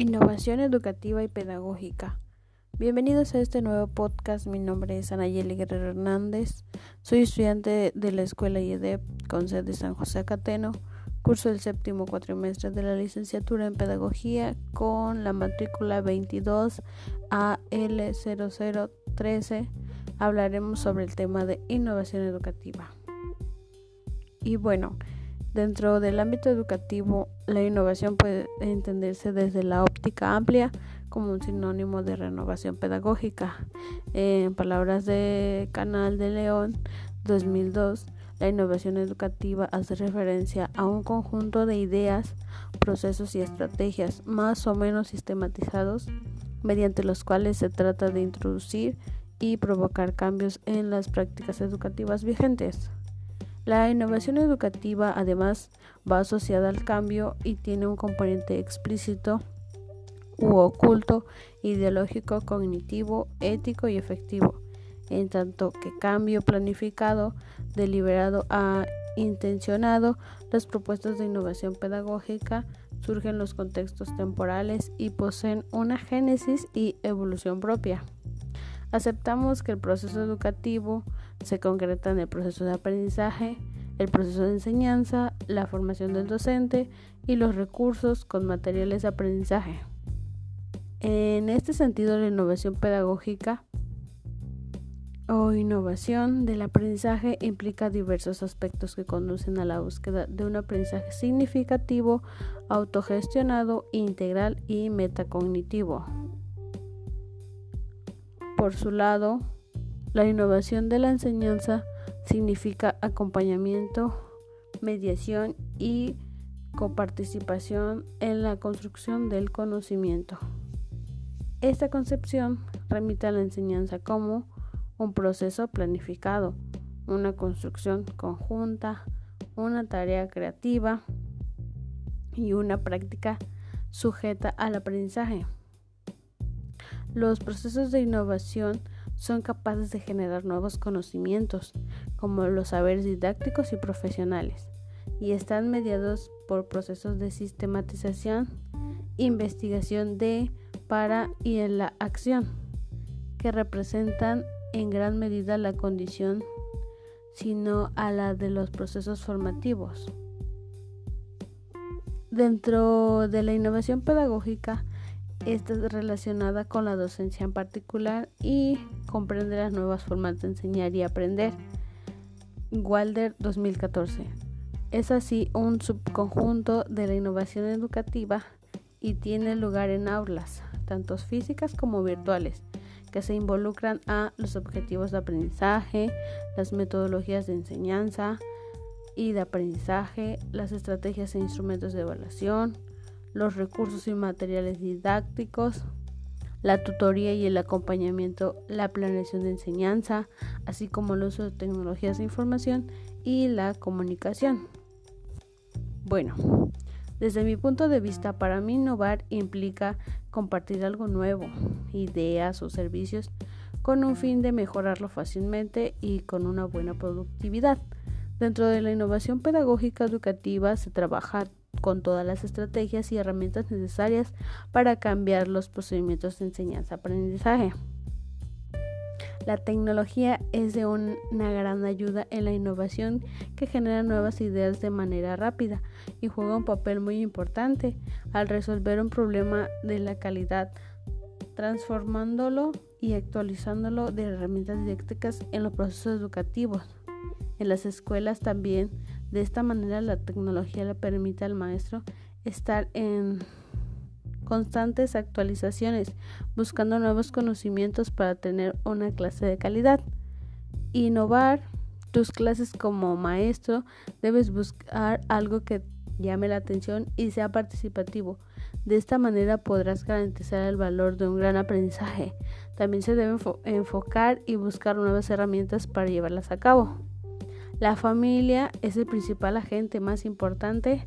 Innovación educativa y pedagógica. Bienvenidos a este nuevo podcast. Mi nombre es Anayeli Guerrero Hernández. Soy estudiante de la Escuela IEDEP con sede San José Acateno. Curso el séptimo cuatrimestre de la licenciatura en Pedagogía con la matrícula 22 AL0013. Hablaremos sobre el tema de innovación educativa. Y bueno, Dentro del ámbito educativo, la innovación puede entenderse desde la óptica amplia como un sinónimo de renovación pedagógica. En palabras de Canal de León 2002, la innovación educativa hace referencia a un conjunto de ideas, procesos y estrategias más o menos sistematizados mediante los cuales se trata de introducir y provocar cambios en las prácticas educativas vigentes. La innovación educativa además va asociada al cambio y tiene un componente explícito u oculto, ideológico, cognitivo, ético y efectivo, en tanto que cambio planificado, deliberado a intencionado, las propuestas de innovación pedagógica surgen en los contextos temporales y poseen una génesis y evolución propia. Aceptamos que el proceso educativo se concreta en el proceso de aprendizaje, el proceso de enseñanza, la formación del docente y los recursos con materiales de aprendizaje. En este sentido, la innovación pedagógica o innovación del aprendizaje implica diversos aspectos que conducen a la búsqueda de un aprendizaje significativo, autogestionado, integral y metacognitivo. Por su lado, la innovación de la enseñanza significa acompañamiento, mediación y coparticipación en la construcción del conocimiento. Esta concepción remite a la enseñanza como un proceso planificado, una construcción conjunta, una tarea creativa y una práctica sujeta al aprendizaje. Los procesos de innovación son capaces de generar nuevos conocimientos, como los saberes didácticos y profesionales, y están mediados por procesos de sistematización, investigación de, para y en la acción, que representan en gran medida la condición, sino a la de los procesos formativos. Dentro de la innovación pedagógica, esta es relacionada con la docencia en particular y comprende las nuevas formas de enseñar y aprender. Walder 2014. Es así un subconjunto de la innovación educativa y tiene lugar en aulas, tanto físicas como virtuales, que se involucran a los objetivos de aprendizaje, las metodologías de enseñanza y de aprendizaje, las estrategias e instrumentos de evaluación, los recursos y materiales didácticos, la tutoría y el acompañamiento, la planeación de enseñanza, así como el uso de tecnologías de información y la comunicación. Bueno, desde mi punto de vista, para mí innovar implica compartir algo nuevo, ideas o servicios con un fin de mejorarlo fácilmente y con una buena productividad. Dentro de la innovación pedagógica educativa se trabaja con todas las estrategias y herramientas necesarias para cambiar los procedimientos de enseñanza-aprendizaje. La tecnología es de una gran ayuda en la innovación que genera nuevas ideas de manera rápida y juega un papel muy importante al resolver un problema de la calidad, transformándolo y actualizándolo de herramientas didácticas en los procesos educativos. En las escuelas también de esta manera la tecnología le permite al maestro estar en constantes actualizaciones, buscando nuevos conocimientos para tener una clase de calidad. Innovar tus clases como maestro, debes buscar algo que llame la atención y sea participativo. De esta manera podrás garantizar el valor de un gran aprendizaje. También se debe enfocar y buscar nuevas herramientas para llevarlas a cabo. La familia es el principal agente más importante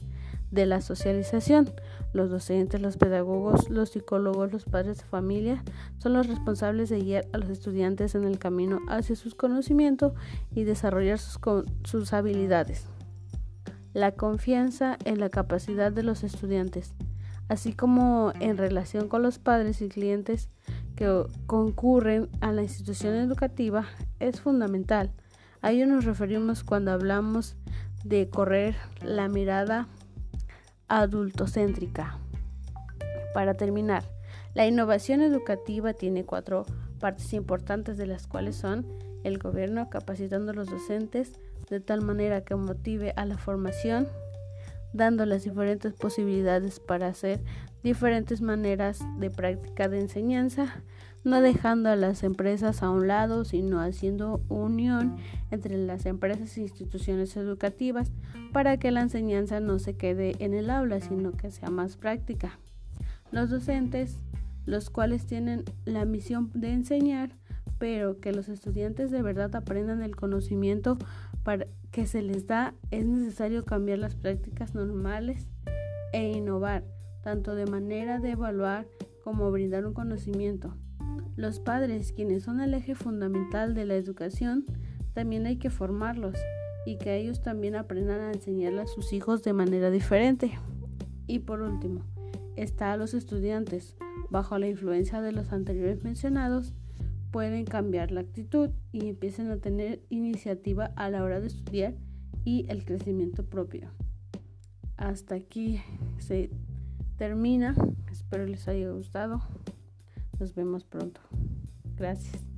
de la socialización. Los docentes, los pedagogos, los psicólogos, los padres de familia son los responsables de guiar a los estudiantes en el camino hacia sus conocimientos y desarrollar sus, sus habilidades. La confianza en la capacidad de los estudiantes. así como en relación con los padres y clientes que concurren a la institución educativa, es fundamental. A ello nos referimos cuando hablamos de correr la mirada adultocéntrica. Para terminar, la innovación educativa tiene cuatro partes importantes de las cuales son el gobierno capacitando a los docentes de tal manera que motive a la formación, dando las diferentes posibilidades para hacer diferentes maneras de práctica de enseñanza, no dejando a las empresas a un lado, sino haciendo unión entre las empresas e instituciones educativas para que la enseñanza no se quede en el aula, sino que sea más práctica. Los docentes, los cuales tienen la misión de enseñar, pero que los estudiantes de verdad aprendan el conocimiento para que se les da, es necesario cambiar las prácticas normales e innovar, tanto de manera de evaluar como brindar un conocimiento. Los padres, quienes son el eje fundamental de la educación, también hay que formarlos y que ellos también aprendan a enseñarle a sus hijos de manera diferente. Y por último, está a los estudiantes, bajo la influencia de los anteriores mencionados, pueden cambiar la actitud y empiecen a tener iniciativa a la hora de estudiar y el crecimiento propio. Hasta aquí se termina. Espero les haya gustado. Nos vemos pronto. Gracias.